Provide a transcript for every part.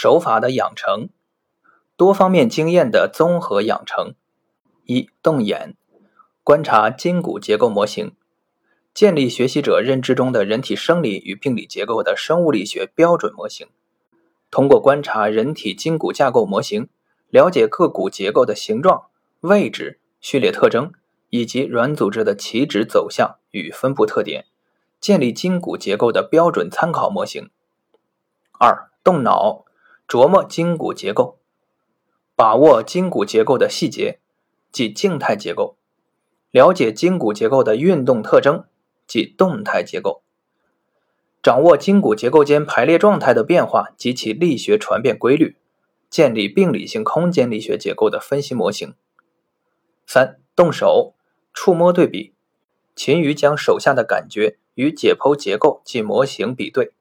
手法的养成，多方面经验的综合养成。一、动眼，观察筋骨结构模型，建立学习者认知中的人体生理与病理结构的生物力学标准模型。通过观察人体筋骨架构模型，了解各骨结构的形状、位置、序列特征以及软组织的起止走向与分布特点，建立筋骨结构的标准参考模型。二、动脑。琢磨筋骨结构，把握筋骨结构的细节，即静态结构；了解筋骨结构的运动特征，即动态结构；掌握筋骨结构间排列状态的变化及其力学传变规律，建立病理性空间力学结构的分析模型。三、动手触摸对比，勤于将手下的感觉与解剖结构及模型比对，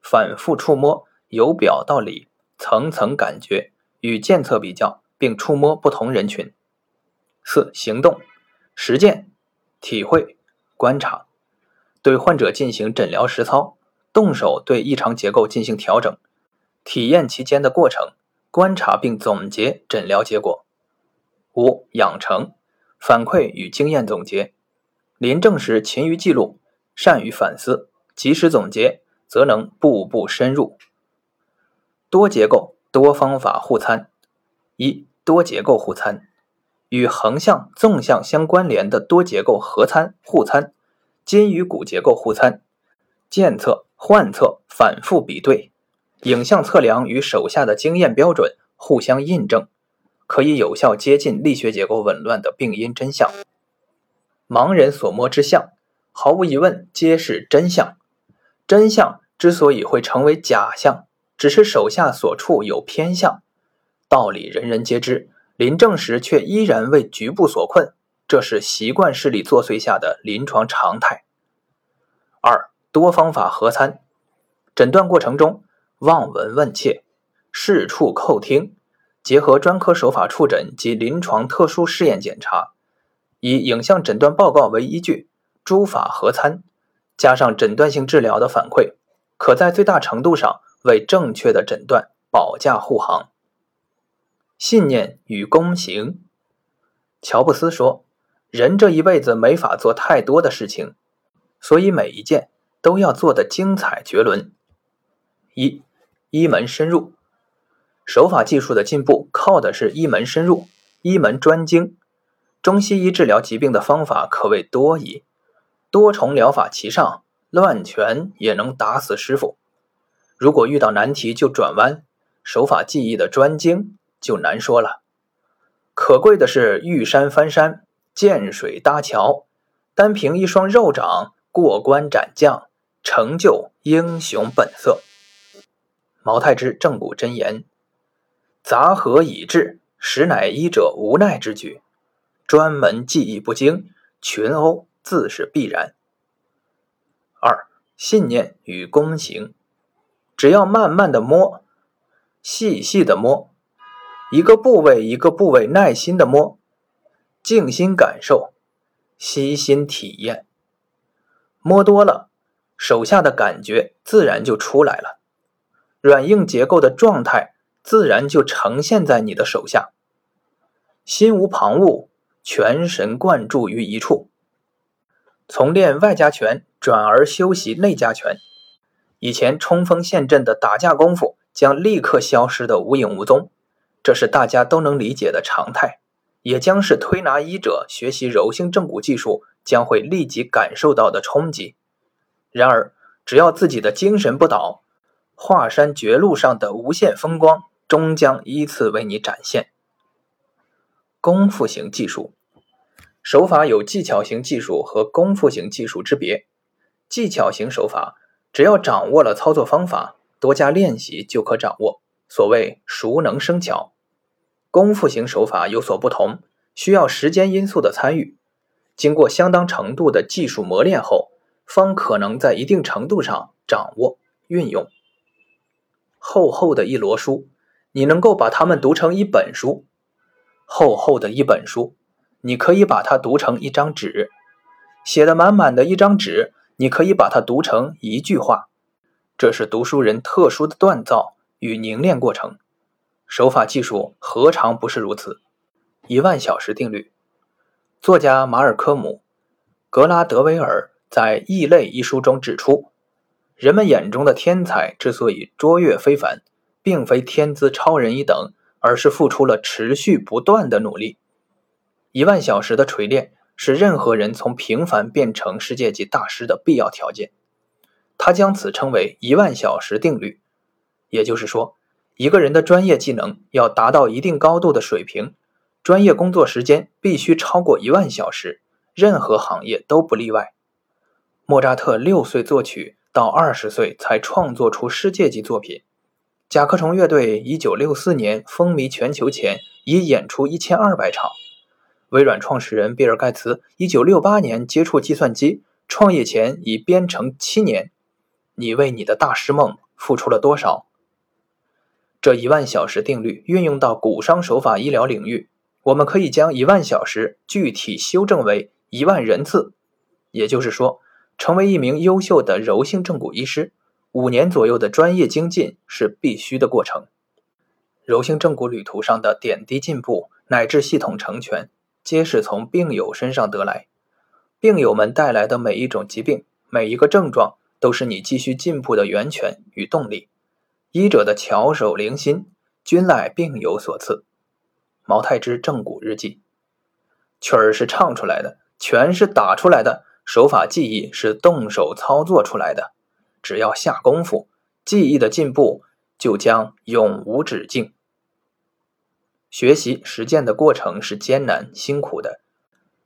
反复触摸，由表到里。层层感觉与检测比较，并触摸不同人群。四、行动实践、体会、观察，对患者进行诊疗实操，动手对异常结构进行调整，体验其间的过程，观察并总结诊疗结果。五、养成反馈与经验总结，临证时勤于记录，善于反思，及时总结，则能步步深入。多结构多方法互参，一多结构互参，与横向纵向相关联的多结构合参互参，筋与骨结构互参，检测换测反复比对，影像测量与手下的经验标准互相印证，可以有效接近力学结构紊乱的病因真相。盲人所摸之象，毫无疑问皆是真相。真相之所以会成为假象。只是手下所处有偏向，道理人人皆知，临证时却依然为局部所困，这是习惯视力作祟下的临床常态。二多方法合参，诊断过程中望闻问切、视触叩听，结合专科手法触诊及临床特殊试验检查，以影像诊断报告为依据，诸法合参，加上诊断性治疗的反馈，可在最大程度上。为正确的诊断保驾护航。信念与躬行。乔布斯说：“人这一辈子没法做太多的事情，所以每一件都要做得精彩绝伦。”一一门深入，手法技术的进步靠的是一门深入、一门专精。中西医治疗疾病的方法可谓多矣，多重疗法齐上，乱拳也能打死师傅。如果遇到难题就转弯，手法技艺的专精就难说了。可贵的是遇山翻山，见水搭桥，单凭一双肉掌过关斩将，成就英雄本色。毛太之正骨真言：杂合以至，实乃医者无奈之举。专门技艺不精，群殴自是必然。二信念与躬行。只要慢慢的摸，细细的摸，一个部位一个部位耐心的摸，静心感受，悉心体验，摸多了，手下的感觉自然就出来了，软硬结构的状态自然就呈现在你的手下，心无旁骛，全神贯注于一处，从练外家拳转而修习内家拳。以前冲锋陷阵的打架功夫将立刻消失的无影无踪，这是大家都能理解的常态，也将是推拿医者学习柔性正骨技术将会立即感受到的冲击。然而，只要自己的精神不倒，华山绝路上的无限风光终将依次为你展现。功夫型技术手法有技巧型技术和功夫型技术之别，技巧型手法。只要掌握了操作方法，多加练习就可掌握。所谓熟能生巧，功夫型手法有所不同，需要时间因素的参与，经过相当程度的技术磨练后，方可能在一定程度上掌握运用。厚厚的一摞书，你能够把它们读成一本书；厚厚的一本书，你可以把它读成一张纸，写的满满的一张纸。你可以把它读成一句话，这是读书人特殊的锻造与凝练过程。手法技术何尝不是如此？一万小时定律，作家马尔科姆·格拉德维尔在《异类》一书中指出，人们眼中的天才之所以卓越非凡，并非天资超人一等，而是付出了持续不断的努力。一万小时的锤炼是任何人从平凡变成世界级大师的必要条件。他将此称为“一万小时定律”，也就是说，一个人的专业技能要达到一定高度的水平，专业工作时间必须超过一万小时，任何行业都不例外。莫扎特六岁作曲，到二十岁才创作出世界级作品。甲壳虫乐队一九六四年风靡全球前，已演出一千二百场。微软创始人比尔·盖茨一九六八年接触计算机，创业前已编程七年。你为你的大师梦付出了多少？这一万小时定律运用到骨伤手法医疗领域，我们可以将一万小时具体修正为一万人次。也就是说，成为一名优秀的柔性正骨医师，五年左右的专业精进是必须的过程。柔性正骨旅途上的点滴进步乃至系统成全，皆是从病友身上得来。病友们带来的每一种疾病，每一个症状。都是你继续进步的源泉与动力。医者的巧手灵心，均赖病友所赐。毛太之正骨日记。曲儿是唱出来的，拳是打出来的，手法技艺是动手操作出来的。只要下功夫，技艺的进步就将永无止境。学习实践的过程是艰难辛苦的，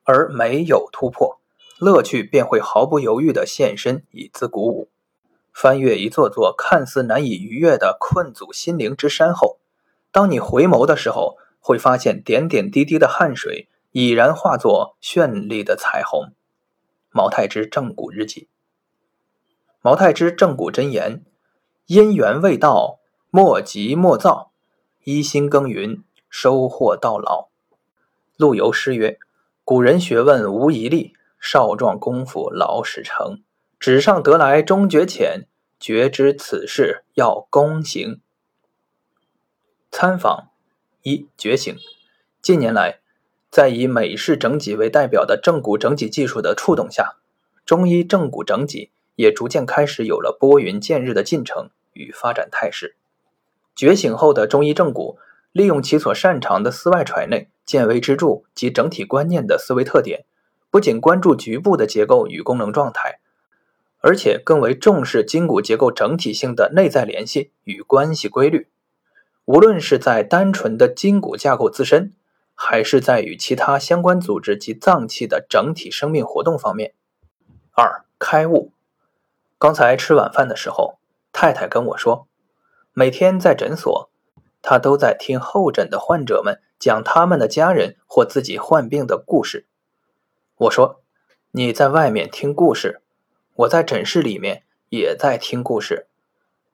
而没有突破。乐趣便会毫不犹豫地现身，以资鼓舞。翻越一座座看似难以逾越的困阻心灵之山后，当你回眸的时候，会发现点点滴滴的汗水已然化作绚丽的彩虹。毛太之正骨日记。毛太之正骨真言：因缘未到，莫急莫躁，一心耕耘，收获到老。陆游诗曰：“古人学问无遗力。”少壮功夫老始成，纸上得来终觉浅，觉知此事要躬行。参访一觉醒。近年来，在以美式整脊为代表的正骨整脊技术的触动下，中医正骨整脊也逐渐开始有了拨云见日的进程与发展态势。觉醒后的中医正骨，利用其所擅长的丝外揣内、见微知著及整体观念的思维特点。不仅关注局部的结构与功能状态，而且更为重视筋骨结构整体性的内在联系与关系规律。无论是在单纯的筋骨架构自身，还是在与其他相关组织及脏器的整体生命活动方面。二开悟。刚才吃晚饭的时候，太太跟我说，每天在诊所，他都在听候诊的患者们讲他们的家人或自己患病的故事。我说：“你在外面听故事，我在诊室里面也在听故事，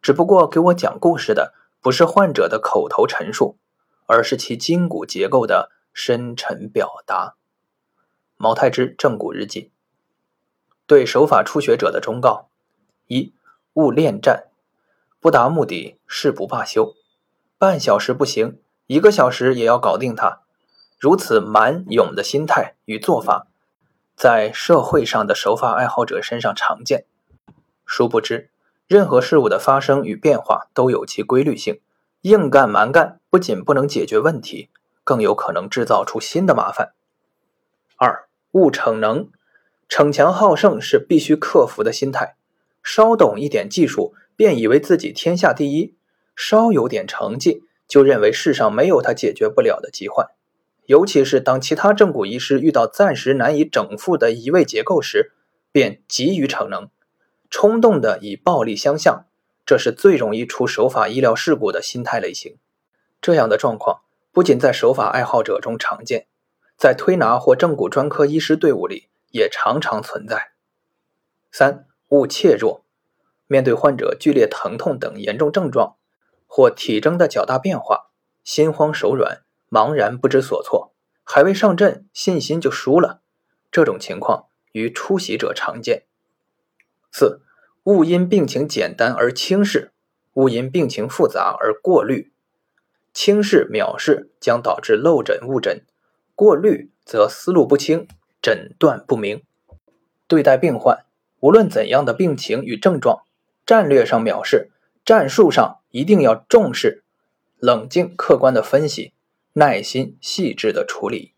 只不过给我讲故事的不是患者的口头陈述，而是其筋骨结构的深沉表达。”毛太之正骨日记对手法初学者的忠告：一、勿恋战，不达目的誓不罢休。半小时不行，一个小时也要搞定它。如此蛮勇的心态与做法。在社会上的手法爱好者身上常见，殊不知，任何事物的发生与变化都有其规律性。硬干蛮干不仅不能解决问题，更有可能制造出新的麻烦。二，勿逞能，逞强好胜是必须克服的心态。稍懂一点技术，便以为自己天下第一；稍有点成绩，就认为世上没有他解决不了的疾患。尤其是当其他正骨医师遇到暂时难以整复的移位结构时，便急于逞能，冲动的以暴力相向，这是最容易出手法医疗事故的心态类型。这样的状况不仅在手法爱好者中常见，在推拿或正骨专科医师队伍里也常常存在。三勿怯弱，面对患者剧烈疼痛等严重症状，或体征的较大变化，心慌手软。茫然不知所措，还未上阵，信心就输了。这种情况于出席者常见。四，勿因病情简单而轻视，误因病情复杂而过滤；轻视藐视将导致漏诊误诊；过滤则思路不清，诊断不明。对待病患，无论怎样的病情与症状，战略上藐视，战术上一定要重视，冷静客观的分析，耐心细致的处理。